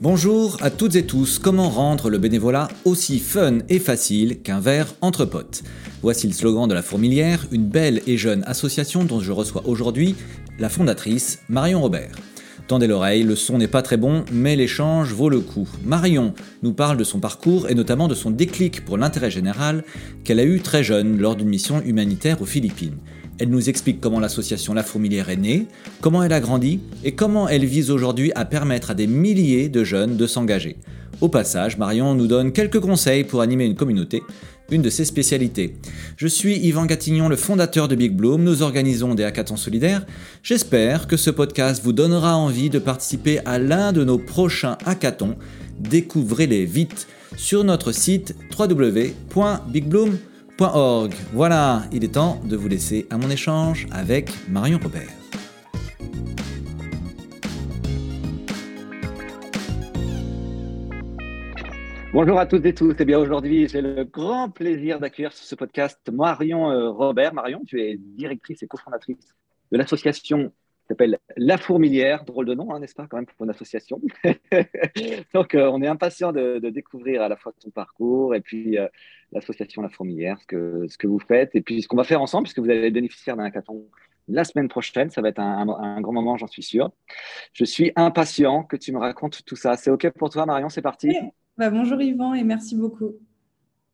Bonjour à toutes et tous, comment rendre le bénévolat aussi fun et facile qu'un verre entre potes? Voici le slogan de la Fourmilière, une belle et jeune association dont je reçois aujourd'hui la fondatrice Marion Robert. Tendez l'oreille, le son n'est pas très bon, mais l'échange vaut le coup. Marion nous parle de son parcours et notamment de son déclic pour l'intérêt général qu'elle a eu très jeune lors d'une mission humanitaire aux Philippines. Elle nous explique comment l'association La Fourmilière est née, comment elle a grandi et comment elle vise aujourd'hui à permettre à des milliers de jeunes de s'engager. Au passage, Marion nous donne quelques conseils pour animer une communauté, une de ses spécialités. Je suis Yvan Gatignon, le fondateur de Big Bloom. Nous organisons des hackathons solidaires. J'espère que ce podcast vous donnera envie de participer à l'un de nos prochains hackathons. Découvrez-les vite sur notre site www.bigbloom.com voilà, il est temps de vous laisser à mon échange avec Marion Robert. Bonjour à toutes et tous. Eh bien, aujourd'hui, j'ai le grand plaisir d'accueillir sur ce podcast Marion euh, Robert. Marion, tu es directrice et cofondatrice de l'association s'appelle La Fourmilière, drôle de nom, hein, n'est-ce pas, quand même, pour une association. Donc, euh, on est impatient de, découvrir à la fois ton parcours et puis euh, l'association La Fourmilière, ce que, ce que vous faites, et puis ce qu'on va faire ensemble, puisque vous allez bénéficier d'un hackathon la semaine prochaine. Ça va être un, grand moment, j'en suis sûr. Je suis impatient que tu me racontes tout ça. C'est OK pour toi, Marion? C'est parti? Bah, Bonjour Yvan et merci beaucoup.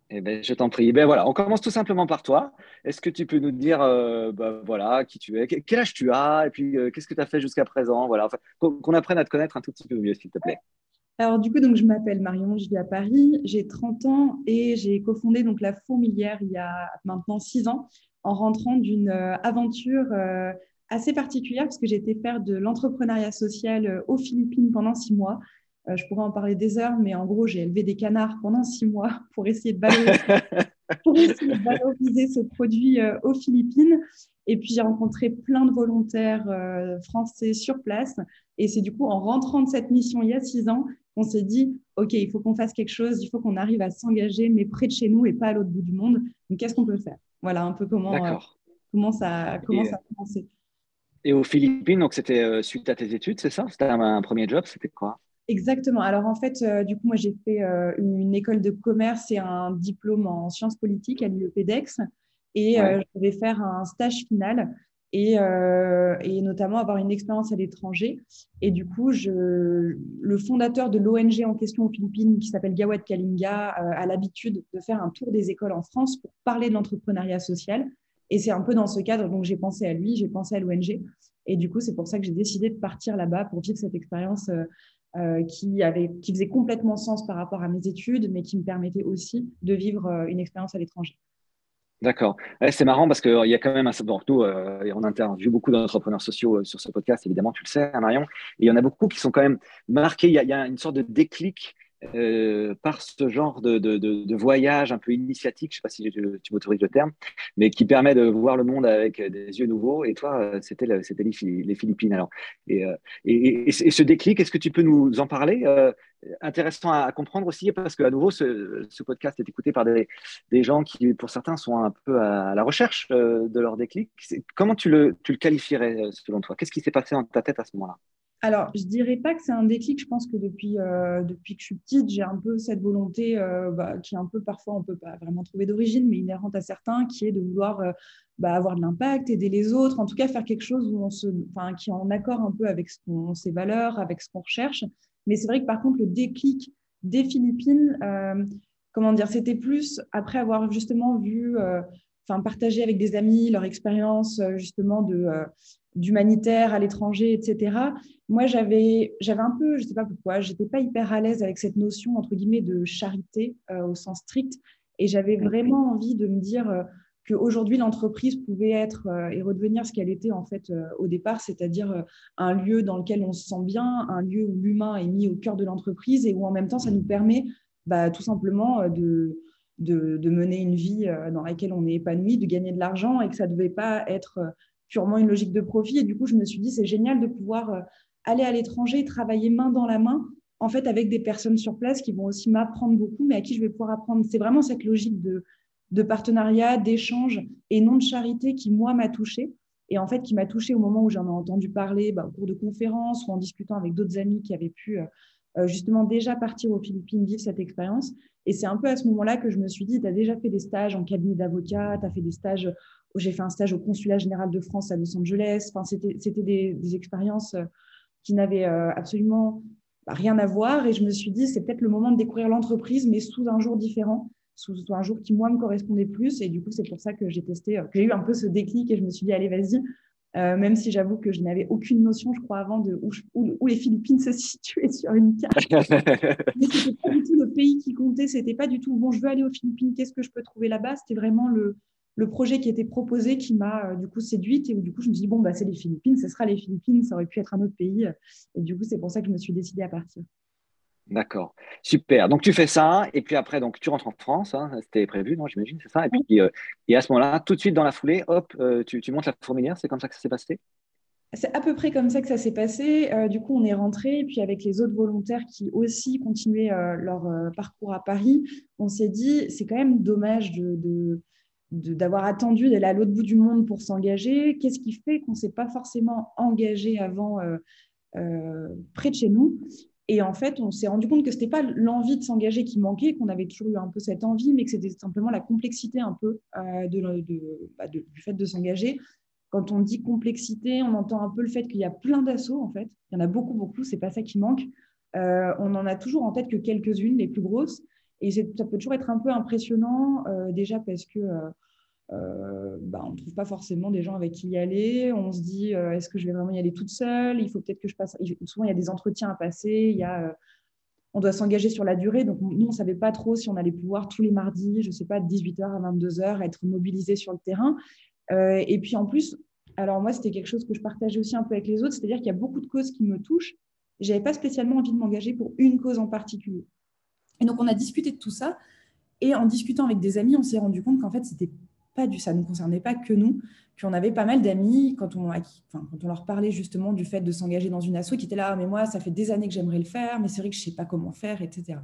Eh ben, je t'en prie. Ben voilà, on commence tout simplement par toi. Est-ce que tu peux nous dire, euh, bah, voilà, qui tu es, quel âge tu as, et puis euh, qu'est-ce que tu as fait jusqu'à présent, voilà, qu'on apprenne à te connaître un tout petit peu mieux, s'il te plaît. Alors du coup, donc je m'appelle Marion, je vis à Paris, j'ai 30 ans et j'ai cofondé donc la Fourmilière il y a maintenant 6 ans, en rentrant d'une euh, aventure assez particulière parce que j'ai été faire de l'entrepreneuriat social aux Philippines pendant 6 mois. Euh, je pourrais en parler des heures, mais en gros, j'ai élevé des canards pendant six mois pour essayer de valoriser, ce produit euh, aux Philippines. Et puis, j'ai rencontré plein de volontaires euh, français sur place. Et c'est du coup en rentrant de cette mission il y a six ans qu'on s'est dit, OK, il faut qu'on fasse quelque chose, il faut qu'on arrive à s'engager, mais près de chez nous et pas à l'autre bout du monde. Donc, qu'est-ce qu'on peut faire? Voilà un peu comment, comment, ça, comment ça a commencé. Et aux Philippines, donc c'était suite à tes études, c'est ça? C'était un premier job, c'était quoi? Exactement. Alors en fait, euh, du coup, moi j'ai fait euh, une école de commerce et un diplôme en sciences politiques à l'IEPDEX et euh, je devais faire un stage final et, et notamment avoir une expérience à l'étranger. Et du coup, je, le fondateur de l'ONG en question aux Philippines, qui s'appelle Gawad Kalinga, a l'habitude de faire un tour des écoles en France pour parler de l'entrepreneuriat social. Et c'est un peu dans ce cadre, donc j'ai pensé à lui, j'ai pensé à l'ONG. Et du coup, c'est pour ça que j'ai décidé de partir là-bas pour vivre cette expérience euh, qui, avait, qui faisait complètement sens par rapport à mes études, mais qui me permettait aussi de vivre euh, une expérience à l'étranger. D'accord. c'est marrant parce qu'il y a quand même un. Bon, nous, euh, on interviewe beaucoup d'entrepreneurs sociaux sur ce podcast, évidemment, tu le sais, hein, Marion. Et il y en a beaucoup qui sont quand même marqués. Il y a une sorte de déclic euh, par ce genre de, de, voyage un peu initiatique, je ne sais pas si tu m'autorises le terme, mais qui permet de voir le monde avec des yeux nouveaux. Et toi, euh, c'était les, les, Philippines. Alors, euh, et, et, ce déclic, est-ce que tu peux nous en parler Intéressant à, comprendre aussi, parce qu'à nouveau, ce, ce, podcast est écouté par des, des, gens qui, pour certains, sont un peu à, la recherche de leur déclic. Comment tu le, tu le qualifierais selon toi? Qu'est-ce qui s'est passé dans ta tête à ce moment-là? Alors, je dirais pas que c'est un déclic. Je pense que depuis, euh, que je suis petite, j'ai un peu cette volonté euh, bah, qui est un peu parfois, on peut pas vraiment trouver d'origine, mais inhérente à certains, qui est de vouloir euh, bah, avoir de l'impact, aider les autres, en tout cas faire quelque chose où on se, qui est en accord un peu avec ses valeurs, avec ce qu'on recherche. Mais c'est vrai que par contre, le déclic des Philippines, comment dire, c'était plus après avoir justement vu enfin, partager avec des amis leur expérience justement de, d'humanitaire à l'étranger, etc. Moi, j'avais, j'avais un peu, je ne sais pas pourquoi, j'étais pas hyper à l'aise avec cette notion entre guillemets de charité euh, au sens strict, et j'avais vraiment envie de me dire euh, qu'aujourd'hui l'entreprise pouvait être euh, et redevenir ce qu'elle était en fait au départ, c'est-à-dire un lieu dans lequel on se sent bien, un lieu où l'humain est mis au cœur de l'entreprise et où en même temps ça nous permet bah, tout simplement de, de, de, mener une vie dans laquelle on est épanoui, de gagner de l'argent et que ça ne devait pas être purement une logique de profit. Et du coup, je me suis dit, c'est génial de pouvoir euh, aller à l'étranger, travailler main dans la main en fait, avec des personnes sur place qui vont aussi m'apprendre beaucoup, mais à qui je vais pouvoir apprendre. C'est vraiment cette logique de, de partenariat, d'échange et non de charité qui, moi, m'a touchée. Et en fait, qui m'a touchée au moment où j'en ai entendu parler, bah, au cours de conférences ou en discutant avec d'autres amis qui avaient pu euh, euh, justement déjà partir aux Philippines, vivre cette expérience. Et c'est un peu à ce moment-là que je me suis dit, tu as déjà fait des stages en cabinet d'avocat, tu as fait des stages, j'ai fait un stage au Consulat général de France à Los Angeles. Enfin, c'était des, des, expériences euh, qui n'avaient absolument bah, rien à voir. Et je me suis dit, c'est peut-être le moment de découvrir l'entreprise, mais sous un jour différent sous un jour qui, moi, me correspondait plus. Et du coup, c'est pour ça que j'ai testé, euh, que j'ai eu un peu ce déclic et je me suis dit, allez, vas-y. Euh, même si j'avoue que je n'avais aucune notion, je crois, avant de où, où, les Philippines se situaient sur une carte. Mais ce n'était pas du tout le pays qui comptait. C'était pas du tout, bon, je veux aller aux Philippines, qu'est-ce que je peux trouver là-bas? C'était vraiment le, le projet qui était proposé qui m'a euh, du coup séduite et où du coup je me suis dit bon bah c'est les Philippines, ce sera les Philippines, ça aurait pu être un autre pays et du coup c'est pour ça que je me suis décidée à partir. D'accord, super. Donc tu fais ça, et puis après, donc tu rentres en France, hein, c'était prévu, non, j'imagine, c'est ça? Et puis, euh, et à ce moment-là, tout de suite dans la foulée, hop, euh, tu, montes la fourmilière, c'est comme ça que ça s'est passé? C'est à peu près comme ça que ça s'est passé. Euh, du coup, on est rentré, et puis avec les autres volontaires qui aussi continuaient leur parcours à Paris, on s'est dit, c'est quand même dommage de, d'avoir attendu d'aller à l'autre bout du monde pour s'engager. Qu'est-ce qui fait qu'on ne s'est pas forcément engagé avant près de chez nous? Et en fait, on s'est rendu compte que ce n'était pas l'envie de s'engager qui manquait, qu'on avait toujours eu un peu cette envie, mais que c'était simplement la complexité un peu euh, bah, de, du fait de s'engager. Quand on dit complexité, on entend un peu le fait qu'il y a plein d'assauts, en fait. Il y en a beaucoup, beaucoup, c'est pas ça qui manque. Euh, on en a toujours en tête que quelques-unes, les plus grosses. Et ça peut toujours être un peu impressionnant, euh, déjà parce que euh, bah, on ne trouve pas forcément des gens avec qui y aller. On se dit, euh, est-ce que je vais vraiment y aller toute seule? Il faut peut-être que je passe. Souvent, il y a des entretiens à passer. Il y a, euh, on doit s'engager sur la durée. Donc, nous, on ne savait pas trop si on allait pouvoir tous les mardis, je ne sais pas, de 18h à 22h, être mobilisé sur le terrain. et puis, en plus, alors moi, c'était quelque chose que je partageais aussi un peu avec les autres, c'est-à-dire qu'il y a beaucoup de causes qui me touchent. Je n'avais pas spécialement envie de m'engager pour une cause en particulier. Et donc, on a discuté de tout ça. Et en discutant avec des amis, on s'est rendu compte qu'en fait, c'était pas du, ça ne concernait pas que nous. Puis on avait pas mal d'amis, quand on, quand on leur parlait justement du fait de s'engager dans une asso, qui étaient là, ah, mais moi, ça fait des années que j'aimerais le faire, mais c'est vrai que je sais pas comment faire, etc.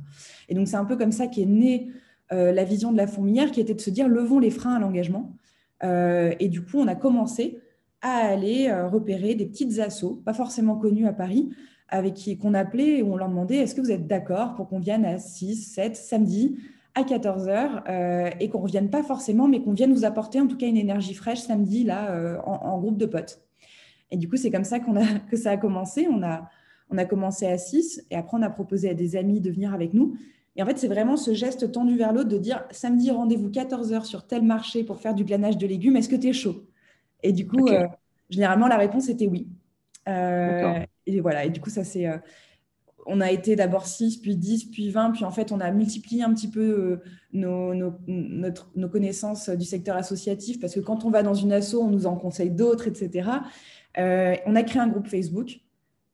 Et donc c'est un peu comme ça qu'est née euh, la vision de la fourmilière, qui était de se dire, levons les freins à l'engagement. Euh, et du coup, on a commencé à aller euh, repérer des petites assos, pas forcément connues à Paris, avec qui qu'on appelait et on leur demandait, est-ce que vous êtes d'accord pour qu'on vienne à 6, 7, samedi à 14h euh, et qu'on ne revienne pas forcément, mais qu'on vienne nous apporter en tout cas une énergie fraîche samedi là euh, en, groupe de potes. Et du coup, c'est comme ça qu'on a, que ça a commencé. On a, on a commencé à 6 et après on a proposé à des amis de venir avec nous. Et en fait, c'est vraiment ce geste tendu vers l'autre de dire samedi, rendez-vous 14h sur tel marché pour faire du glanage de légumes, est-ce que tu es chaud? Et du coup, euh, généralement, la réponse était oui. Et voilà, et du coup, ça c'est on a été d'abord 6, puis 10, puis 20, puis en fait, on a multiplié un petit peu euh, nos, connaissances du secteur associatif, parce que quand on va dans une asso, on nous en conseille d'autres, etc. Euh, on a créé un groupe Facebook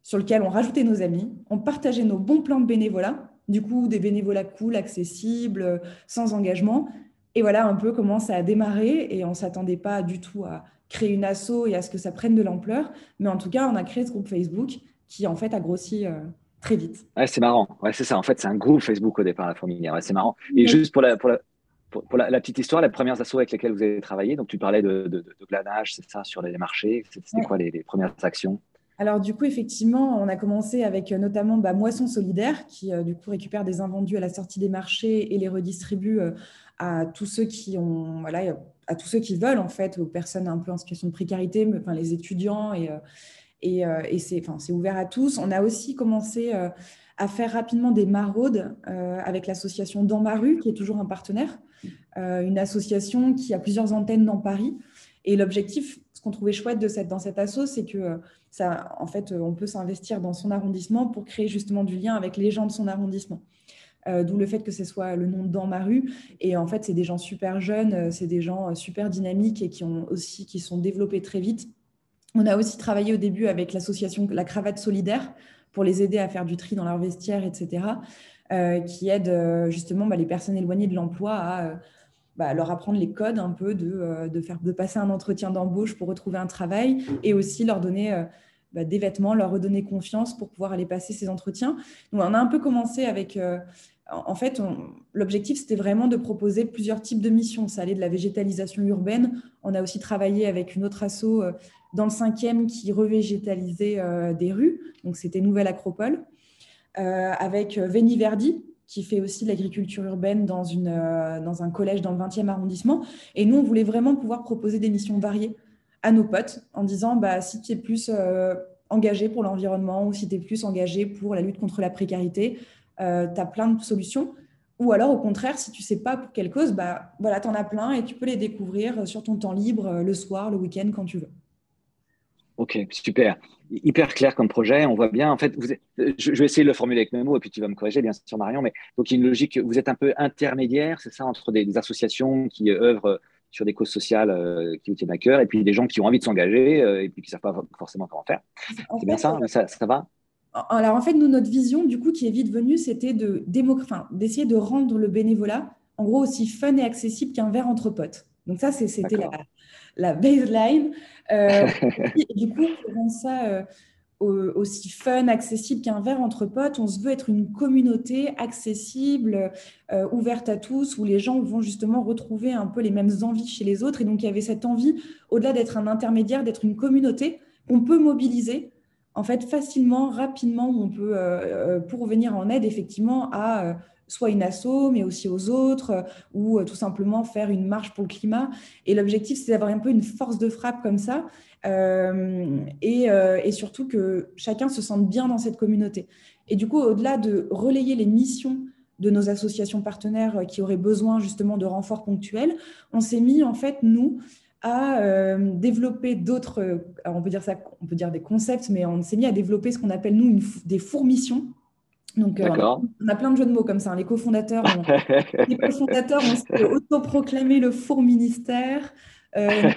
sur lequel on rajoutait nos amis, on partageait nos bons plans de bénévolat, du coup, des bénévolats cool, accessibles, sans engagement. Et voilà un peu comment ça a démarré, et on ne s'attendait pas du tout à créer une asso et à ce que ça prenne de l'ampleur, mais en tout cas, on a créé ce groupe Facebook qui, en fait, a grossi. Euh, très vite. Ouais, c'est marrant. Ouais, c'est ça. En fait, c'est un groupe Facebook au départ, la fourmilière. Ouais, c'est marrant. Et juste pour la, pour la, pour, la, petite histoire, les premières assos avec lesquelles vous avez travaillé, donc tu parlais de, de, glanage, c'est ça, sur les marchés. C'était quoi les, premières actions? Alors du coup, effectivement, on a commencé avec euh, notamment bah, Moisson Solidaire, qui euh, du coup récupère des invendus à la sortie des marchés et les redistribue euh, à tous ceux qui ont, voilà, à tous ceux qui veulent en fait, aux personnes un peu en situation de précarité, enfin les étudiants et, et, euh, c'est ouvert à tous. On a aussi commencé euh, à faire rapidement des maraudes euh, avec l'association Dans ma rue, qui est toujours un partenaire, une association qui a plusieurs antennes dans Paris. Et l'objectif, ce qu'on trouvait chouette de dans cette asso, c'est que ça, en fait, on peut s'investir dans son arrondissement pour créer justement du lien avec les gens de son arrondissement. D'où le fait que ce soit le nom de Dans ma rue. Et en fait, c'est des gens super jeunes, c'est des gens super dynamiques et qui ont aussi qui sont développés très vite on a aussi travaillé au début avec l'association La Cravate Solidaire pour les aider à faire du tri dans leur vestiaire, etc., euh, qui aide euh, justement bah, les personnes éloignées de l'emploi à euh, bah, leur apprendre les codes un peu de, faire, de passer un entretien d'embauche pour retrouver un travail et aussi leur donner bah, des vêtements, leur redonner confiance pour pouvoir aller passer ces entretiens. Donc, on a un peu commencé avec en fait, l'objectif, c'était vraiment de proposer plusieurs types de missions. Ça allait de la végétalisation urbaine. On a aussi travaillé avec une autre asso euh, dans le cinquième qui revégétalisait euh, des rues. Donc, c'était Nouvelle Acropole. Euh, avec Veni Verdi, qui fait aussi l'agriculture urbaine dans, une, dans un collège dans le 20e arrondissement. Et nous, on voulait vraiment pouvoir proposer des missions variées à nos potes en disant bah, si tu es plus engagé pour l'environnement ou si tu es plus engagé pour la lutte contre la précarité, euh, tu as plein de solutions. Ou alors, au contraire, si tu sais pas pour quelle cause, bah, voilà, tu en as plein et tu peux les découvrir sur ton temps libre, euh, le soir, le week-end, quand tu veux. Ok, super. Hyper clair comme projet. On voit bien, en fait, vous je, vais essayer de le formuler avec mes mots et puis tu vas me corriger, bien sûr, Marion. Mais donc, il y a une logique, vous êtes un peu intermédiaire, c'est ça, entre des, associations qui œuvrent sur des causes sociales euh, qui vous tiennent à cœur et puis des gens qui ont envie de s'engager et puis qui ne savent pas forcément comment faire. C'est bien ça, ça, ça va? alors en fait, nous, notre vision, du coup, qui est vite venue, c'était de d'essayer de rendre le bénévolat, en gros, aussi fun et accessible qu'un verre entre potes. Donc ça, c'était la, la, baseline. Euh, du coup, rendre ça euh, aussi fun, accessible qu'un verre entre potes, on se veut être une communauté accessible, euh, ouverte à tous, où les gens vont justement retrouver un peu les mêmes envies chez les autres. Et donc, il y avait cette envie, au-delà d'être un intermédiaire, d'être une communauté qu'on peut mobiliser en fait, facilement, rapidement, on peut, euh, euh, pour venir en aide effectivement à soit une asso, mais aussi aux autres, ou tout simplement faire une marche pour le climat. Et l'objectif, c'est d'avoir un peu une force de frappe comme ça, et, surtout que chacun se sente bien dans cette communauté. Et du coup, au-delà de relayer les missions de nos associations partenaires qui auraient besoin justement de renforts ponctuels, on s'est mis, en fait, nous, à euh, développer d'autres, on peut dire ça, on peut dire des concepts, mais on s'est mis à développer ce qu'on appelle nous des fourmissions. Donc, euh, on a plein de jeux de mots comme ça. Hein. Les cofondateurs, les cofondateurs ont autoproclamé le four ministère. Euh,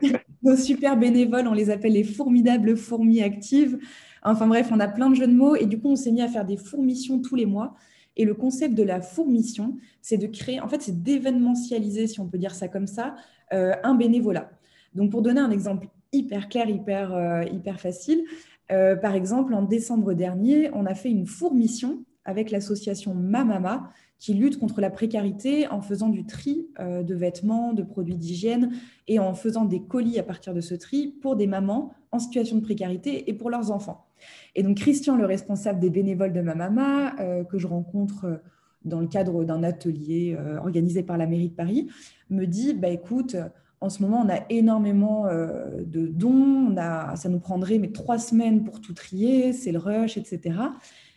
nos super bénévoles, on les appelle les formidables fourmis actives. Enfin bref, on a plein de jeux de mots et du coup, on s'est mis à faire des fourmissions tous les mois. Et le concept de la fourmission, c'est de créer, en fait, c'est d'événementialiser, si on peut dire ça comme ça, euh, un bénévolat. Donc, pour donner un exemple hyper clair, hyper, euh, hyper facile, euh, par exemple, en décembre dernier, on a fait une fourmission avec l'association Mamama qui lutte contre la précarité en faisant du tri de vêtements, de produits d'hygiène et en faisant des colis à partir de ce tri pour des mamans en situation de précarité et pour leurs enfants. Et donc Christian, le responsable des bénévoles de Mamama, que je rencontre dans le cadre d'un atelier euh, organisé par la mairie de Paris, me dit bah, écoute, en ce moment, on a énormément euh, de dons, on a, ça nous prendrait mais trois semaines pour tout trier, c'est le rush, etc.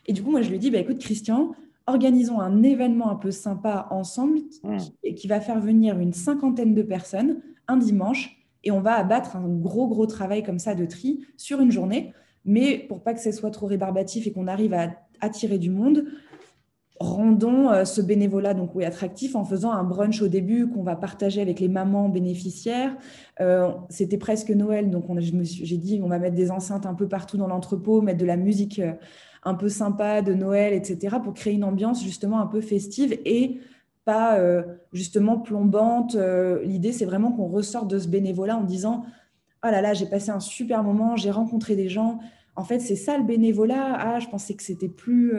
Et du coup, moi, je lui dis bah, écoute, Christian, organisons un événement un peu sympa ensemble qui, qui va faire venir une cinquantaine de personnes un dimanche et on va abattre un gros, gros travail comme ça de tri sur une journée. Mais pour pas que ce soit trop rébarbatif et qu'on arrive à attirer du monde, rendons euh, ce bénévolat donc oui attractif en faisant un brunch au début qu'on va partager avec les mamans bénéficiaires. Euh, c'était presque Noël, donc j'ai dit on va mettre des enceintes un peu partout dans l'entrepôt, mettre de la musique euh, un peu sympa de Noël, etc. pour créer une ambiance justement un peu festive et pas justement plombante. L'idée c'est vraiment qu'on ressorte de ce bénévolat en disant oh là là j'ai passé un super moment, j'ai rencontré des gens. En fait c'est ça le bénévolat. Ah je pensais que c'était plus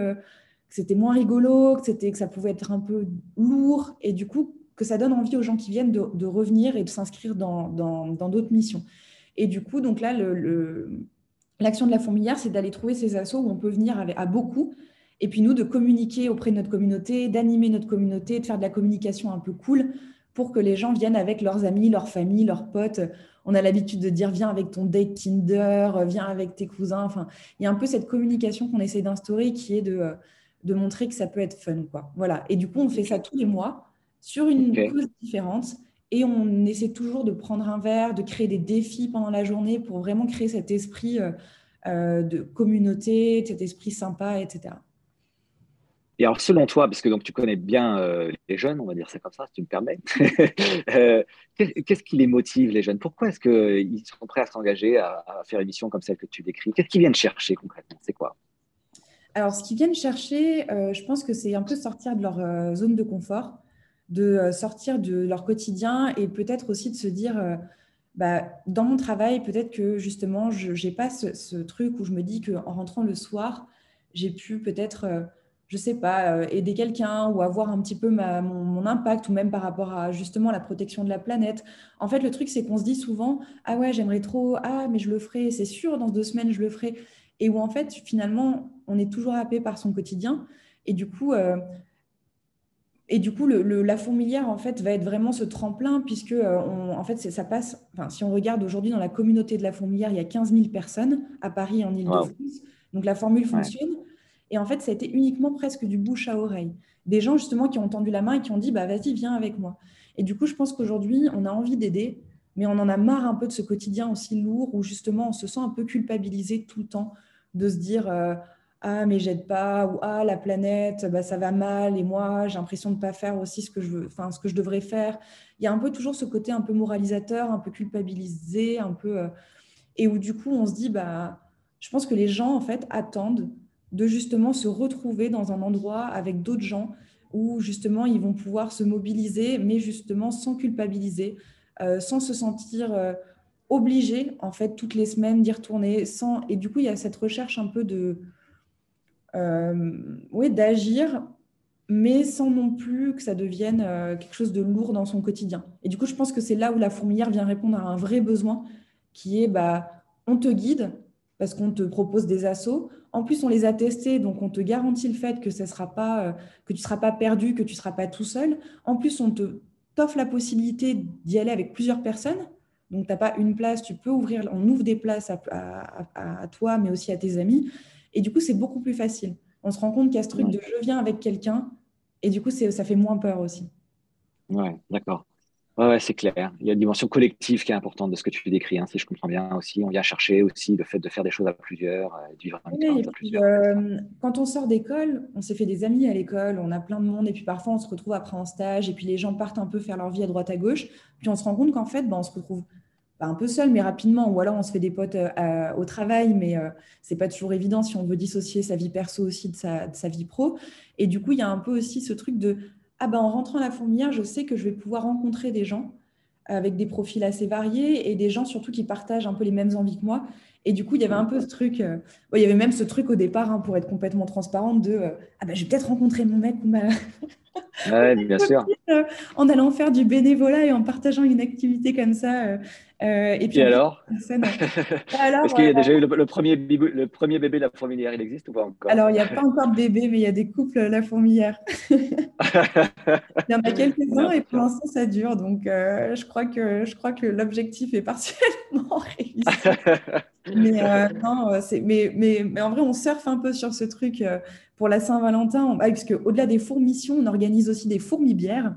que c'était moins rigolo, que, c'était, que ça pouvait être un peu lourd, et du coup, que ça donne envie aux gens qui viennent de, revenir et de s'inscrire dans, d'autres missions. Et du coup, donc là, l'action de la fourmilière, c'est d'aller trouver ces assos où on peut venir à beaucoup, et puis nous, de communiquer auprès de notre communauté, d'animer notre communauté, de faire de la communication un peu cool pour que les gens viennent avec leurs amis, leurs familles, leurs potes. On a l'habitude de dire viens avec ton date Tinder, viens avec tes cousins. Enfin, il y a un peu cette communication qu'on essaie d'instaurer qui est de de montrer que ça peut être fun. Quoi. Voilà. Et du coup, on fait ça tous les mois sur une cause différente. Et on essaie toujours de prendre un verre, de créer des défis pendant la journée pour vraiment créer cet esprit euh, euh, de communauté, cet esprit sympa, etc. Et alors, selon toi, parce que donc, tu connais bien euh, les jeunes, on va dire ça comme ça, si tu me permets, qu'est-ce qui les motive, les jeunes? Pourquoi est-ce qu'ils sont prêts à s'engager à, à, faire une mission comme celle que tu décris? Qu'est-ce qu'ils viennent chercher concrètement? C'est quoi? Alors, ce qu'ils viennent chercher, euh, je pense que c'est un peu sortir de leur euh, zone de confort, de euh, sortir de leur quotidien et peut-être aussi de se dire, bah, dans mon travail, peut-être que justement, je n'ai pas ce, truc où je me dis qu'en rentrant le soir, j'ai pu peut-être, je ne sais pas, aider quelqu'un ou avoir un petit peu mon, impact, ou même par rapport à justement la protection de la planète. En fait, le truc, c'est qu'on se dit souvent, ah ouais, j'aimerais trop, ah, mais je le ferai, c'est sûr, dans deux semaines, je le ferai. Et où en fait, finalement, on est toujours happé par son quotidien. Et du coup, euh, et du coup, le, la fourmilière, en fait, va être vraiment ce tremplin, puisque, euh, en fait, ça passe. Enfin, si on regarde aujourd'hui dans la communauté de la fourmilière, il y a 15 000 personnes à Paris, en Ile-de-France. Donc, la formule fonctionne. Et en fait, ça a été uniquement presque du bouche à oreille. Des gens, justement, qui ont tendu la main et qui ont dit bah, vas-y, viens avec moi. Et du coup, je pense qu'aujourd'hui, on a envie d'aider, mais on en a marre un peu de ce quotidien aussi lourd où, justement, on se sent un peu culpabilisé tout le temps de se dire. Euh, ah mais j'aide pas ou ah la planète bah, ça va mal et moi j'ai l'impression de pas faire aussi ce que je veux ce que je devrais faire il y a un peu toujours ce côté un peu moralisateur un peu culpabilisé un peu euh, et où du coup on se dit bah je pense que les gens en fait attendent de justement se retrouver dans un endroit avec d'autres gens où justement ils vont pouvoir se mobiliser mais justement sans culpabiliser euh, sans se sentir obligés en fait toutes les semaines d'y retourner sans et du coup il y a cette recherche un peu de euh, d'agir, mais sans non plus que ça devienne euh, quelque chose de lourd dans son quotidien. Et du coup, je pense que c'est là où la fourmilière vient répondre à un vrai besoin, qui est bah, on te guide parce qu'on te propose des assauts. En plus, on les a testés, donc on te garantit le fait que, ça sera pas, euh, que tu seras pas perdu, que tu seras pas tout seul. En plus, on te t'offre la possibilité d'y aller avec plusieurs personnes. Donc, tu n'as pas une place, tu peux ouvrir, on ouvre des places à, toi, mais aussi à tes amis. Et du coup, c'est beaucoup plus facile. On se rend compte qu'il y a ce truc de je viens avec quelqu'un, et du coup, ça fait moins peur aussi. Ouais, d'accord. Ouais, c'est clair. Il y a une dimension collective qui est importante de ce que tu décris, hein, si je comprends bien aussi. On vient chercher aussi le fait de faire des choses à plusieurs, euh, de vivre oui, à plusieurs. Euh, quand on sort d'école, on s'est fait des amis à l'école, on a plein de monde, et puis parfois on se retrouve après en stage, et puis les gens partent un peu faire leur vie à droite à gauche, puis on se rend compte qu'en fait, ben, on se retrouve un peu seul, mais rapidement, ou alors on se fait des potes euh, au travail, mais ce c'est pas toujours évident si on veut dissocier sa vie perso aussi de sa, vie pro. Et du coup, il y a un peu aussi ce truc de ah ben en rentrant à la fourmilière, je sais que je vais pouvoir rencontrer des gens avec des profils assez variés et des gens surtout qui partagent un peu les mêmes envies que moi. Et du coup, il y avait un peu ce truc, euh, il y avait même ce truc au départ, hein, pour être complètement transparente, de ah ben, je vais peut-être rencontrer mon mec ou ma. ouais, bien sûr. en allant faire du bénévolat et en partageant une activité comme ça euh, et puis, alors, Est-ce qu'il y a déjà eu le, premier bébé, le premier bébé de la fourmilière Il existe ou pas encore? Alors, il n'y a pas encore de bébé, mais il y a des couples la fourmilière. il y en a quelques-uns et pour l'instant, ça dure. Donc, euh, je crois que, je crois que l'objectif est partiellement réussi. Mais, euh, non, mais, mais, mais, en vrai, on surfe un peu sur ce truc pour la Saint-Valentin, puisque au-delà des fourmissions, on organise aussi des fourmibières.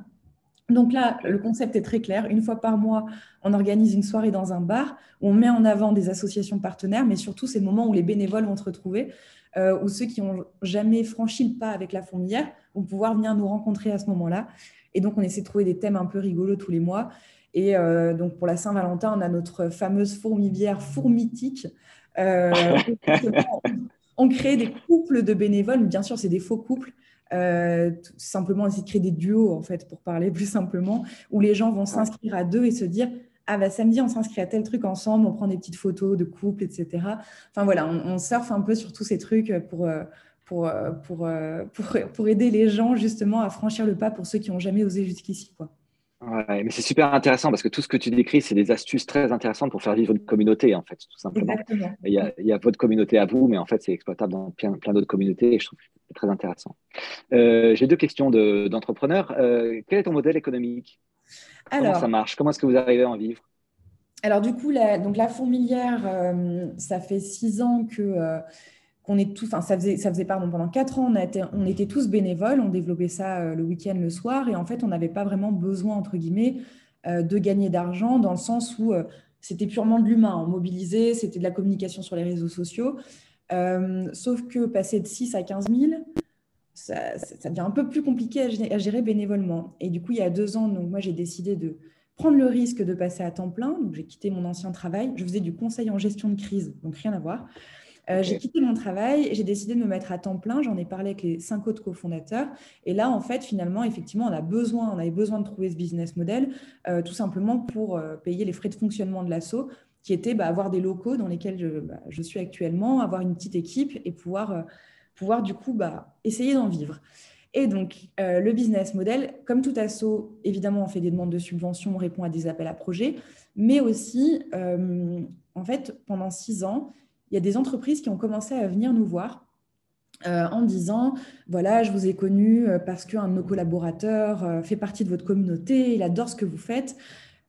Donc là, le concept est très clair. Une fois par mois, on organise une soirée dans un bar où on met en avant des associations partenaires, mais surtout c'est le moment où les bénévoles vont se retrouver, euh, où ceux qui n'ont jamais franchi le pas avec la fourmilière vont pouvoir venir nous rencontrer à ce moment-là. Et donc, on essaie de trouver des thèmes un peu rigolos tous les mois. Et euh, donc, pour la Saint-Valentin, on a notre fameuse fourmilière fourmitique. Euh, on crée des couples de bénévoles. Bien sûr, c'est des faux couples euh, simplement essayer de créer des duos, en fait, pour parler plus simplement, où les gens vont s'inscrire à deux et se dire ah bah samedi on s'inscrit à tel truc ensemble, on prend des petites photos de couple, etc. Enfin voilà, on, surfe un peu sur tous ces trucs pour, pour, pour, pour, pour, aider les gens justement à franchir le pas pour ceux qui n'ont jamais osé jusqu'ici. Quoi. Ouais, mais c'est super intéressant parce que tout ce que tu décris, c'est des astuces très intéressantes pour faire vivre une communauté, en fait, tout simplement. Il y, a, il y, a, votre communauté à vous, mais en fait, c'est exploitable dans plein, plein d'autres communautés et je trouve que c'est très intéressant. Euh, j'ai deux questions d'entrepreneurs. Euh, quel est ton modèle économique? Comment ça marche? Comment est-ce que vous arrivez à en vivre? Alors, du coup, la, donc, la fourmilière, euh, ça fait six ans que tous, ça faisait, pendant quatre ans, on, était tous bénévoles, on développait ça euh, le week-end, le soir, et en fait, on n'avait pas vraiment besoin, entre guillemets, euh, de gagner d'argent dans le sens où euh, c'était purement de l'humain. On mobilisait, c'était de la communication sur les réseaux sociaux. sauf que passer de 6 à 15 000, ça, devient un peu plus compliqué à gérer, bénévolement. Et du coup, il y a deux ans, donc moi, j'ai décidé de prendre le risque de passer à temps plein. Donc, j'ai quitté mon ancien travail. Je faisais du conseil en gestion de crise, donc rien à voir. Euh, j'ai quitté mon travail, j'ai décidé de me mettre à temps plein. J'en ai parlé avec les cinq autres cofondateurs. Et là, en fait, finalement, effectivement, on a besoin, on avait besoin de trouver ce business model, euh, tout simplement pour euh, payer les frais de fonctionnement de l'assaut, qui étaient bah, avoir des locaux dans lesquels je, bah, je, suis actuellement, avoir une petite équipe et pouvoir, pouvoir du coup bah, essayer d'en vivre. Et donc, le business model, comme tout assaut, évidemment, on fait des demandes de subventions, on répond à des appels à projets, mais aussi, en fait, pendant six ans, il y a des entreprises qui ont commencé à venir nous voir euh, en disant voilà, je vous ai connu euh, parce qu'un de nos collaborateurs euh, fait partie de votre communauté, il adore ce que vous faites.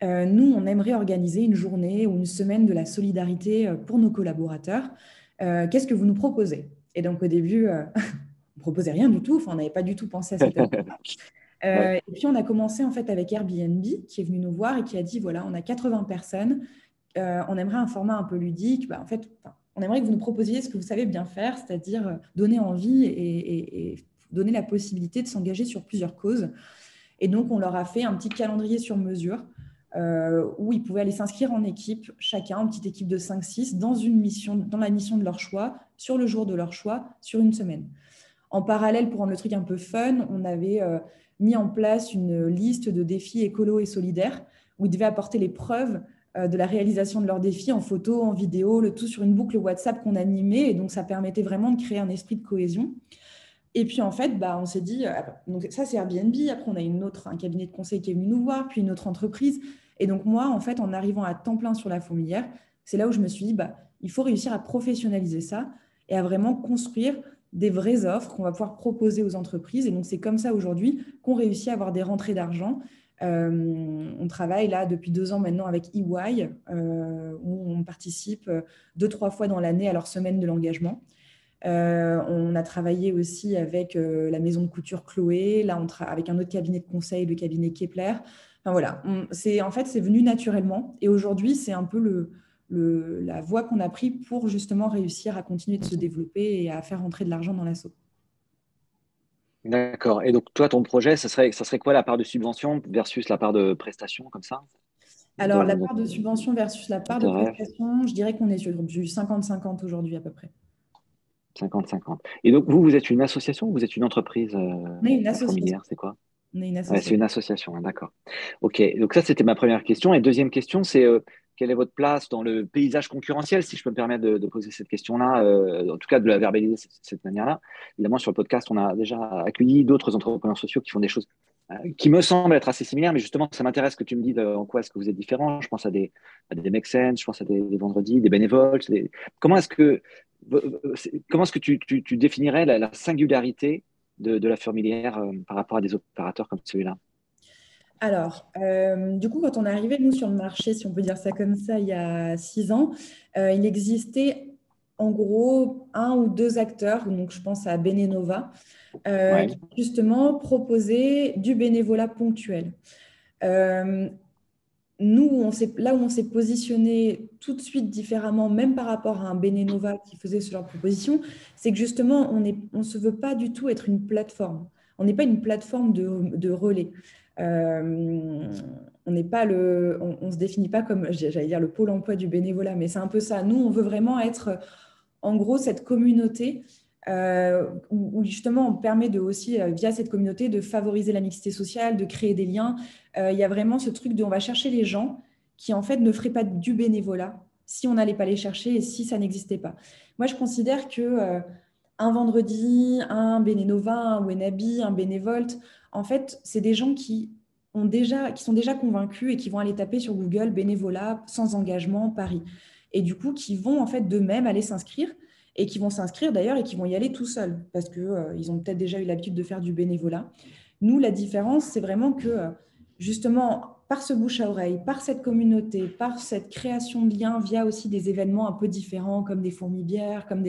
nous, on aimerait organiser une journée ou une semaine de la solidarité pour nos collaborateurs. Qu'est-ce que vous nous proposez? Et donc, au début, on ne proposait rien du tout, enfin, on n'avait pas du tout pensé à cette Et puis, on a commencé en fait avec Airbnb qui est venu nous voir et qui a dit voilà, on a 80 personnes, on aimerait un format un peu ludique. Bah, en fait, on aimerait que vous nous proposiez ce que vous savez bien faire, c'est-à-dire euh, donner envie et, donner la possibilité de s'engager sur plusieurs causes. Et donc, on leur a fait un petit calendrier sur mesure euh, où ils pouvaient aller s'inscrire en équipe, chacun, une petite équipe de 5-6, dans, dans la mission de leur choix, sur le jour de leur choix, sur une semaine. En parallèle, pour rendre le truc un peu fun, on avait euh, mis en place une liste de défis écolo et solidaires où ils devaient apporter les preuves de la réalisation de leurs défis en photo, en vidéo, le tout sur une boucle WhatsApp qu'on animait. Et donc, ça permettait vraiment de créer un esprit de cohésion. Et puis, en fait, bah, on s'est dit, euh, donc ça, c'est Airbnb. Après, on a une autre, un cabinet de conseil qui est venu nous voir, puis une autre entreprise. Et donc, moi, en fait, en arrivant à temps plein sur la fourmilière, c'est là où je me suis dit, bah, il faut réussir à professionnaliser ça et à vraiment construire des vraies offres qu'on va pouvoir proposer aux entreprises. Et donc, c'est comme ça aujourd'hui qu'on réussit à avoir des rentrées d'argent euh, on travaille là depuis deux ans maintenant avec EY, euh, où on participe euh, deux, trois fois dans l'année à leur semaine de l'engagement. on a travaillé aussi avec la maison de couture Chloé, là avec un autre cabinet de conseil, le cabinet Kepler. Enfin voilà, c'est en fait c'est venu naturellement et aujourd'hui c'est un peu le, la voie qu'on a pris pour justement réussir à continuer de se développer et à faire rentrer de l'argent dans l'assaut. D'accord. Et donc, toi, ton projet, ça serait, ça serait quoi la part de subvention versus la part de prestation, comme ça? Alors, la part de subvention versus la part de prestation, je dirais qu'on est sur du 50-50 aujourd'hui à peu près. 50-50. Et donc, vous, vous êtes une association ou vous êtes une entreprise euh, On est une association. C'est quoi? On est une association. c'est une association, hein, d'accord. Ok, donc ça, c'était ma première question. Et deuxième question, c'est euh, quelle est votre place dans le paysage concurrentiel, si je peux me permettre de, poser cette question-là, euh, en tout cas de la verbaliser de cette, manière-là. Évidemment, sur le podcast, on a déjà accueilli d'autres entrepreneurs sociaux qui font des choses euh, qui me semblent être assez similaires, mais justement, ça m'intéresse que tu me dises en quoi est-ce que vous êtes différents. Je pense à des, à des je pense à des, vendredis, des bénévoles. Comment est-ce que, tu, définirais la, singularité de, la fourmilière euh, par rapport à des opérateurs comme celui-là? Alors, euh, du coup, quand on est arrivé, nous, sur le marché, si on peut dire ça comme ça, il y a six ans, euh, il existait en gros un ou deux acteurs, donc je pense à Benenova, euh, qui justement proposaient du bénévolat ponctuel. nous, on là où on s'est positionné tout de suite différemment, même par rapport à un Benenova qui faisait ce genre de proposition, c'est que justement, on ne on se veut pas du tout être une plateforme. On n'est pas une plateforme de, de relais. Euh, on n'est pas le, on, se définit pas comme, j'allais dire le pôle emploi du bénévolat, mais c'est un peu ça. Nous, on veut vraiment être, en gros, cette communauté euh, où, justement on permet de aussi, euh, via cette communauté, de favoriser la mixité sociale, de créer des liens. Il y a vraiment ce truc de, on va chercher les gens qui en fait ne feraient pas du bénévolat si on n'allait pas les chercher et si ça n'existait pas. Moi, je considère que un vendredi, un Bénénova, un Wenabi, un Bénévolte, en fait, c'est des gens qui, sont déjà convaincus et qui vont aller taper sur Google bénévolat sans engagement Paris. Et du coup, qui vont en fait d'eux-mêmes aller s'inscrire et qui vont s'inscrire d'ailleurs et qui vont y aller tout seuls parce qu'ils euh, ils ont peut-être déjà eu l'habitude de faire du bénévolat. Nous, la différence, c'est vraiment que euh, justement, par ce bouche à oreille, par cette communauté, par cette création de liens via aussi des événements un peu différents comme des fourmibières, comme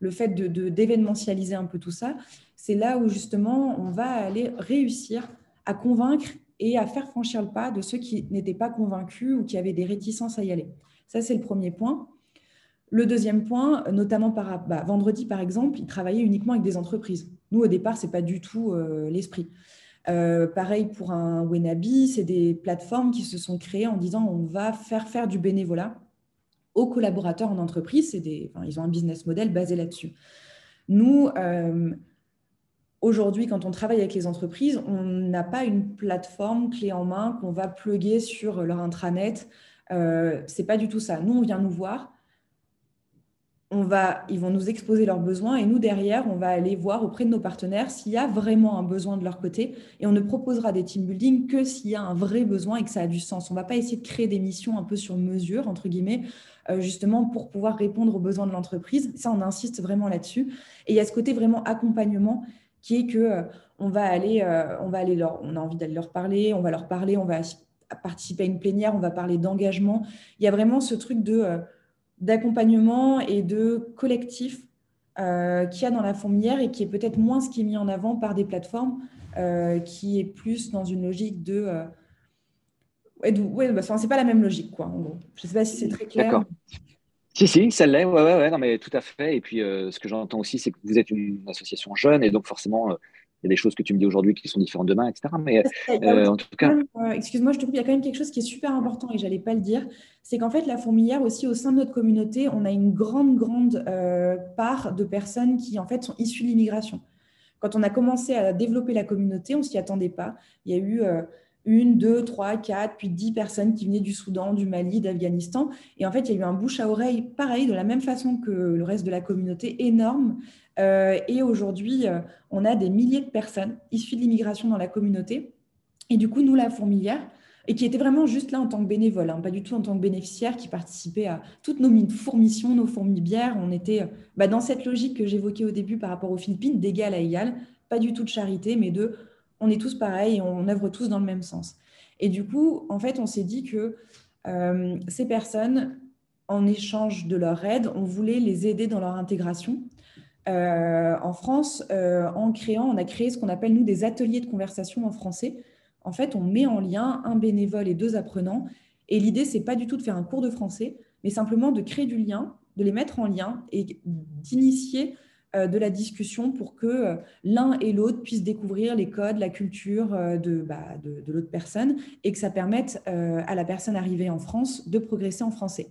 le fait d'événementialiser un peu tout ça, c'est là où justement on va aller réussir à convaincre et à faire franchir le pas de ceux qui n'étaient pas convaincus ou qui avaient des réticences à y aller. Ça, c'est le premier point. Le deuxième point, notamment par bah, vendredi par exemple, ils travaillaient uniquement avec des entreprises. Nous, au départ, ce n'est pas du tout euh, l'esprit. Euh, pareil pour un Wenabi, c'est des plateformes qui se sont créées en disant on va faire faire du bénévolat aux collaborateurs en entreprise. Des, ils ont un business model basé là-dessus. Nous, aujourd'hui, quand on travaille avec les entreprises, on n'a pas une plateforme clé en main qu'on va plugger sur leur intranet. Euh, c'est pas du tout ça. Nous, on vient nous voir on va, ils vont nous exposer leurs besoins et nous, derrière, on va aller voir auprès de nos partenaires s'il y a vraiment un besoin de leur côté et on ne proposera des team building que s'il y a un vrai besoin et que ça a du sens. On ne va pas essayer de créer des missions un peu sur mesure, entre guillemets, euh, justement pour pouvoir répondre aux besoins de l'entreprise. Ça, on insiste vraiment là-dessus. Et il y a ce côté vraiment accompagnement qui est que euh, on va aller, euh, on va aller leur, on a envie d'aller leur parler, on va leur parler, on va participer à une plénière, on va parler d'engagement. Il y a vraiment ce truc de d'accompagnement et de collectif euh, qu'il y a dans la fourmilière et qui est peut-être moins ce qui est mis en avant par des plateformes, euh, qui est plus dans une logique de... Euh... Bah, c'est pas la même logique, quoi, en gros. Je sais pas si c'est très clair. D'accord. Si, si, ça l'est, ouais, ouais, ouais, non, mais tout à fait. Et puis, euh, ce que j'entends aussi, c'est que vous êtes une association jeune, et donc forcément, il y a des choses que tu me dis aujourd'hui qui sont différentes demain, etc. Mais euh, en tout cas. Euh, excuse-moi, je te coupe, il y a quand même quelque chose qui est super important et j'allais pas le dire. C'est qu'en fait, la fourmilière aussi, au sein de notre communauté, on a une grande, grande euh, part de personnes qui, en fait, sont issues de l'immigration. Quand on a commencé à développer la communauté, on s'y attendait pas. Il y a eu une, deux, trois, quatre, puis dix personnes qui venaient du Soudan, du Mali, d'Afghanistan. Et en fait, il y a eu un bouche à oreille, pareil, de la même façon que le reste de la communauté, énorme. Euh, et aujourd'hui, euh, on a des milliers de personnes issues de l'immigration dans la communauté. Et du coup, nous, la fourmilière, et qui était vraiment juste là en tant que bénévole, hein, pas du tout en tant que bénéficiaire, qui participait à toutes nos fourmissions, nos fourmilières. On était euh, bah, dans cette logique que j'évoquais au début par rapport aux Philippines, d'égal à égal, pas du tout de charité, mais de on est tous pareils, on œuvre tous dans le même sens. Et du coup, en fait, on s'est dit que euh, ces personnes, en échange de leur aide, on voulait les aider dans leur intégration. Euh, en France, euh, en créant, on a créé ce qu'on appelle, nous, des ateliers de conversation en français. En fait, on met en lien un bénévole et deux apprenants. Et l'idée, c'est pas du tout de faire un cours de français, mais simplement de créer du lien, de les mettre en lien et d'initier de la discussion pour que euh, l'un et l'autre puissent découvrir les codes, la culture euh, bah, de, de, l'autre personne et que ça permette à la personne arrivée en France de progresser en français.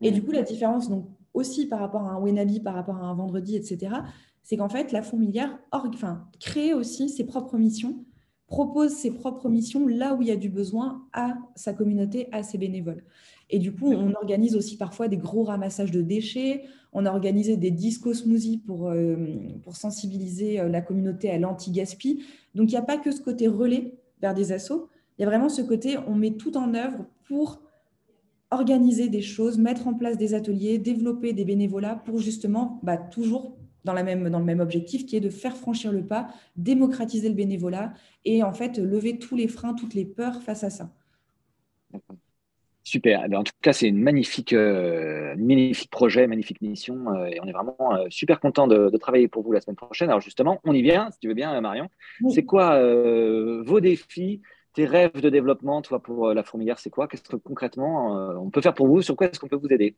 Et du coup, la différence, donc aussi par rapport à un Wenabi, par rapport à un vendredi, etc., c'est qu'en fait, la fourmilière enfin, crée aussi ses propres missions, propose ses propres missions là où il y a du besoin à sa communauté, à ses bénévoles. Et du coup, on organise aussi parfois des gros ramassages de déchets. On a organisé des disco smoothies pour, euh, pour sensibiliser euh, la communauté à l'anti-gaspi. Donc, il n'y a pas que ce côté relais vers des assos. Il y a vraiment ce côté, on met tout en œuvre pour organiser des choses, mettre en place des ateliers, développer des bénévolats pour justement bah, toujours dans, la même, dans le même objectif qui est de faire franchir le pas, démocratiser le bénévolat et en fait lever tous les freins, toutes les peurs face à ça. Super. Eh ben, en tout cas, c'est une magnifique, euh, magnifique projet, magnifique mission. Euh, et on est vraiment euh, super content de, travailler pour vous la semaine prochaine. Alors justement, on y vient, si tu veux bien, Marion. C'est quoi vos défis, tes rêves de développement, toi, pour la fourmilière C'est quoi? Qu'est-ce que concrètement on peut faire pour vous? Sur quoi est-ce qu'on peut vous aider?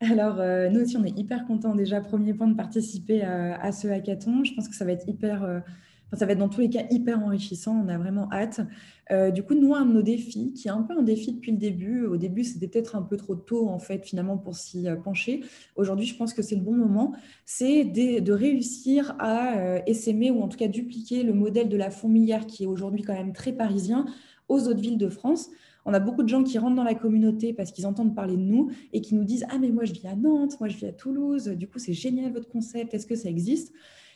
Alors, nous aussi, on est hyper contents déjà, premier point, de participer à, ce hackathon. Je pense que ça va être hyper ça va être dans tous les cas hyper enrichissant. On a vraiment hâte. Euh, du coup, nous, un de nos défis, qui est un peu un défi depuis le début, au début, c'était peut-être un peu trop tôt, en fait, finalement, pour s'y euh, pencher. Aujourd'hui, je pense que c'est le bon moment. C'est de, réussir à euh, essaimer ou en tout cas dupliquer le modèle de la fourmilière qui est aujourd'hui quand même très parisien aux autres villes de France. On a beaucoup de gens qui rentrent dans la communauté parce qu'ils entendent parler de nous et qui nous disent Ah, mais moi, je vis à Nantes, moi, je vis à Toulouse, du coup, c'est génial votre concept, est-ce que ça existe?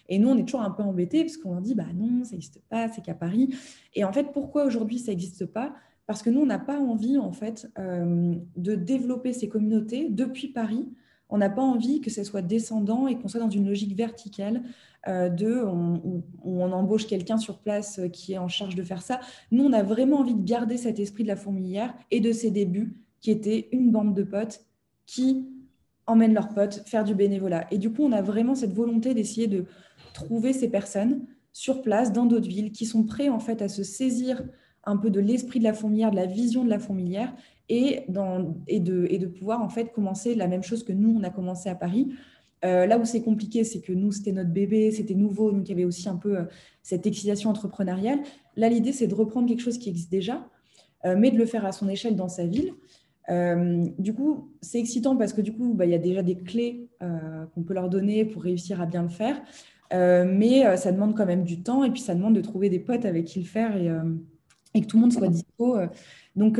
Et nous, on est toujours un peu embêtés parce qu'on leur dit, bah non, ça n'existe pas, c'est qu'à Paris. Et en fait, pourquoi aujourd'hui ça n'existe pas? Parce que nous, on n'a pas envie, en fait, euh, de développer ces communautés depuis Paris. On n'a pas envie que ce soit descendant et qu'on soit dans une logique verticale euh, où on, embauche quelqu'un sur place euh, qui est en charge de faire ça. Nous, on a vraiment envie de garder cet esprit de la fourmilière et de ses débuts, qui étaient une bande de potes qui emmènent leurs potes faire du bénévolat. Et du coup, on a vraiment cette volonté d'essayer de trouver ces personnes sur place dans d'autres villes qui sont prêts en fait à se saisir un peu de l'esprit de la fourmilière, de la vision de la fourmilière et, de, et de pouvoir en fait commencer la même chose que nous, on a commencé à Paris. Euh, là où c'est compliqué, c'est que nous, c'était notre bébé, c'était nouveau, donc il y avait aussi un peu euh, cette excitation entrepreneuriale. Là, l'idée, c'est de reprendre quelque chose qui existe déjà, euh, mais de le faire à son échelle dans sa ville. du coup, c'est excitant parce que du coup, bah, il y a déjà des clés qu'on peut leur donner pour réussir à bien le faire. Mais ça demande quand même du temps et puis ça demande de trouver des potes avec qui le faire et, et que tout le monde soit dispo. Donc,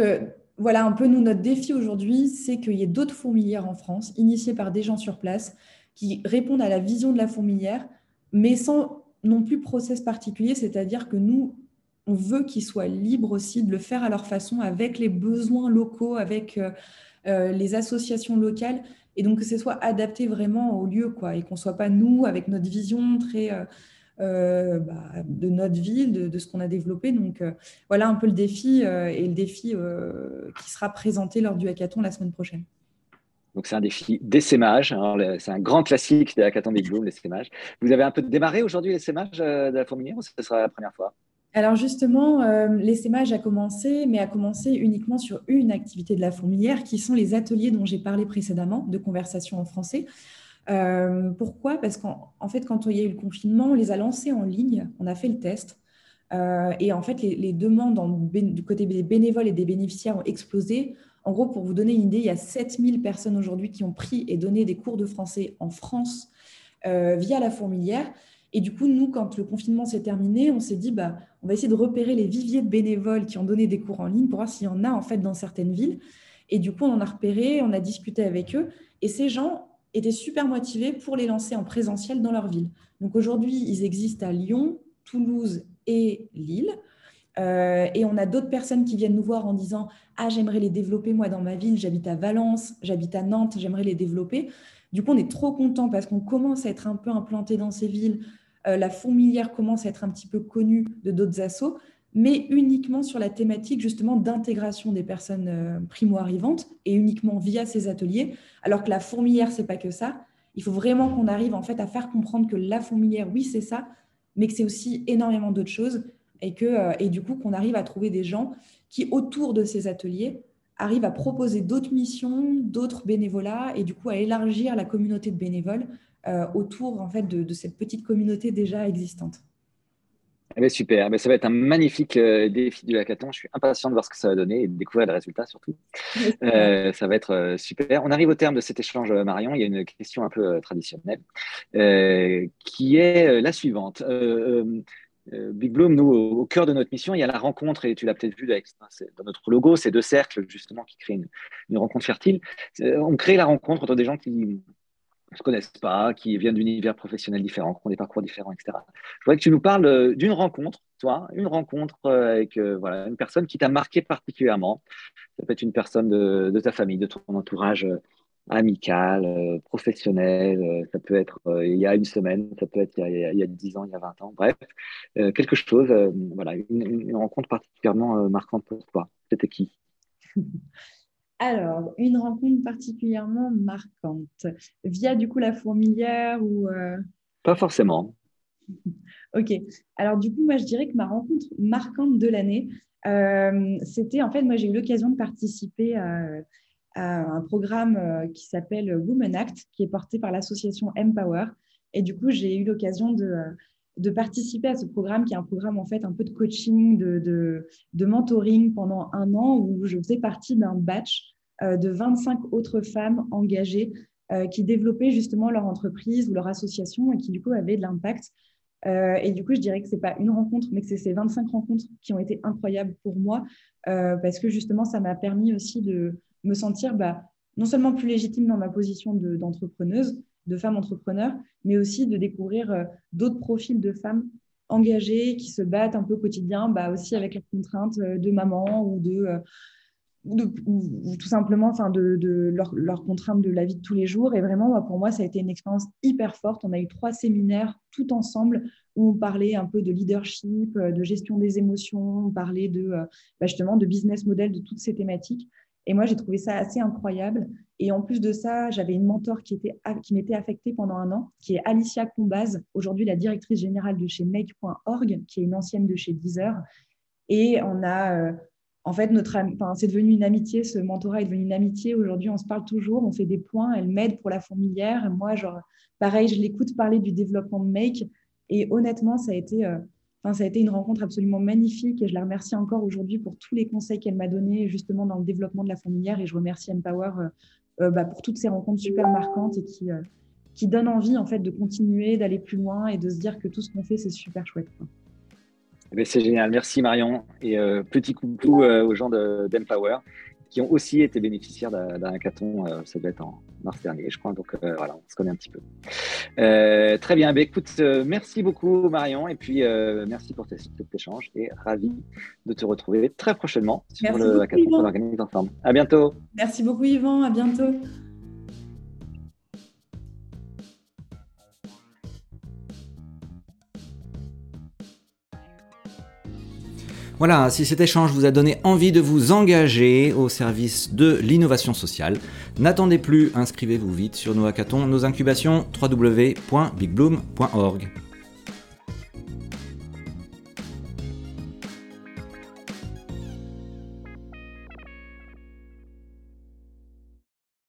voilà un peu nous, notre défi aujourd'hui, c'est qu'il y ait d'autres fourmilières en France, initiées par des gens sur place, qui répondent à la vision de la fourmilière, mais sans non plus process particulier, c'est-à-dire que nous, on veut qu'ils soient libres aussi de le faire à leur façon, avec les besoins locaux, avec euh, euh, les associations locales, et donc que ce soit adapté vraiment au lieu, quoi, et qu'on soit pas nous, avec notre vision très... Euh, bah, de notre ville, de, ce qu'on a développé. Donc voilà un peu le défi et le défi qui sera présenté lors du hackathon la semaine prochaine. Donc, c'est un défi d'essaimage. C'est un grand classique des hackathons Big Bloom, l'essaimage. Vous avez un peu démarré aujourd'hui l'essaimage euh, de la fourmilière ou ce sera la première fois? Alors justement, euh, l'essaimage a commencé, mais a commencé uniquement sur une activité de la fourmilière, qui sont les ateliers dont j'ai parlé précédemment, de conversation en français. Euh, pourquoi? Parce qu'en fait, quand il y a eu le confinement, on les a lancés en ligne, on a fait le test. et en fait, les, les demandes du côté des bénévoles et des bénéficiaires ont explosé. En gros, pour vous donner une idée, il y a 7000 personnes aujourd'hui qui ont pris et donné des cours de français en France euh, via la fourmilière. Et du coup, nous, quand le confinement s'est terminé, on s'est dit, bah, on va essayer de repérer les viviers de bénévoles qui ont donné des cours en ligne pour voir s'il y en a en fait dans certaines villes. Et du coup, on en a repéré, on a discuté avec eux. Et ces gens étaient super motivés pour les lancer en présentiel dans leur ville. Donc aujourd'hui, ils existent à Lyon, Toulouse et Lille. Euh, et on a d'autres personnes qui viennent nous voir en disant Ah, j'aimerais les développer moi dans ma ville, j'habite à Valence, j'habite à Nantes, j'aimerais les développer. Du coup, on est trop content parce qu'on commence à être un peu implanté dans ces villes. Euh, la fourmilière commence à être un petit peu connue de d'autres assos, mais uniquement sur la thématique justement d'intégration des personnes euh, primo-arrivantes et uniquement via ces ateliers. Alors que la fourmilière, c'est pas que ça. Il faut vraiment qu'on arrive en fait à faire comprendre que la fourmilière, oui, c'est ça, mais que c'est aussi énormément d'autres choses et, que, euh, et du coup qu'on arrive à trouver des gens qui, autour de ces ateliers, arrivent à proposer d'autres missions, d'autres bénévolats, et du coup à élargir la communauté de bénévoles euh, autour en fait, de, cette petite communauté déjà existante. Eh ben, super, mais ça va être un magnifique euh, défi du hackathon. Je suis impatient de voir ce que ça va donner et de découvrir les résultats surtout. ça va être super. On arrive au terme de cet échange, Marion. Il y a une question un peu traditionnelle qui est la suivante. Euh, Big Bloom, nous, au, cœur de notre mission, il y a la rencontre, et tu l'as peut-être vu dans notre logo, ces deux cercles, justement, qui créent une, rencontre fertile. On crée la rencontre entre des gens qui ne se connaissent pas, qui viennent d'univers professionnels différents, qui ont des parcours différents, etc. Je voudrais que tu nous parles euh, d'une rencontre, toi, une rencontre euh, avec voilà, une personne qui t'a marqué particulièrement. Ça peut être une personne de ta famille, de ton entourage amical, euh, professionnel, euh, ça peut être euh, il y a une semaine, ça peut être il y a, il y a 10 ans, il y a 20 ans, bref, quelque chose, voilà, une, rencontre particulièrement marquante pour toi. C'était qui? Alors, une rencontre particulièrement marquante, via du coup la fourmilière ou... Pas forcément. ok, alors du coup, moi je dirais que ma rencontre marquante de l'année, c'était en fait, moi j'ai eu l'occasion de participer à un programme euh, qui s'appelle Women Act, qui est porté par l'association Empower. Et du coup, j'ai eu l'occasion de, euh, de, participer à ce programme, qui est un programme en fait un peu de coaching, de, de, mentoring pendant un an, où je faisais partie d'un batch euh, de 25 autres femmes engagées qui développaient justement leur entreprise ou leur association et qui du coup avaient de l'impact. et du coup, je dirais que ce n'est pas une rencontre, mais que c'est ces 25 rencontres qui ont été incroyables pour moi, parce que justement, ça m'a permis aussi de, me sentir bah, non seulement plus légitime dans ma position d'entrepreneuse, de, femme entrepreneur, mais aussi de découvrir euh, d'autres profils de femmes engagées qui se battent un peu au quotidien, bah, aussi avec les contraintes euh, de maman ou de, euh, ou, tout simplement enfin de, leur contraintes de la vie de tous les jours. Et vraiment, pour moi, ça a été une expérience hyper forte. On a eu trois séminaires tout ensemble où on parlait un peu de leadership, de gestion des émotions, on parlait de, bah, justement de business model, de toutes ces thématiques. Et moi, j'ai trouvé ça assez incroyable. Et en plus de ça, j'avais une mentor qui, était, qui m'était affectée pendant un an, qui est Alicia Combaz, aujourd'hui la directrice générale de chez Make.org, qui est une ancienne de chez Deezer. Et on a, euh, en fait, notre, c'est devenu une amitié, ce mentorat est devenu une amitié. Aujourd'hui, on se parle toujours, on fait des points, elle m'aide pour la fourmilière. Moi, genre, pareil, je l'écoute parler du développement de Make. Et honnêtement, ça a été, euh, ça a été une rencontre absolument magnifique et je la remercie encore aujourd'hui pour tous les conseils qu'elle m'a donnés justement dans le développement de la fourmilière et je remercie Empower bah, pour toutes ces rencontres super marquantes et qui, qui donnent envie en fait de continuer, d'aller plus loin et de se dire que tout ce qu'on fait c'est super chouette. Eh ben, c'est génial, merci Marion et petit coucou aux gens d'Empower qui ont aussi été bénéficiaires d'un hackathon, euh, ça doit être en mars dernier, je crois. Donc euh, voilà, on se connaît un petit peu. Euh, très bien, ben, écoute, merci beaucoup Marion, et puis merci pour cet échange, et ravi de te retrouver très prochainement sur le hackathon qu'on organise ensemble. À bientôt. Merci beaucoup Yvan, à bientôt. Voilà, si cet échange vous a donné envie de vous engager au service de l'innovation sociale, n'attendez plus, inscrivez-vous vite sur nos hackathons, nos incubations, www.bigbloom.org.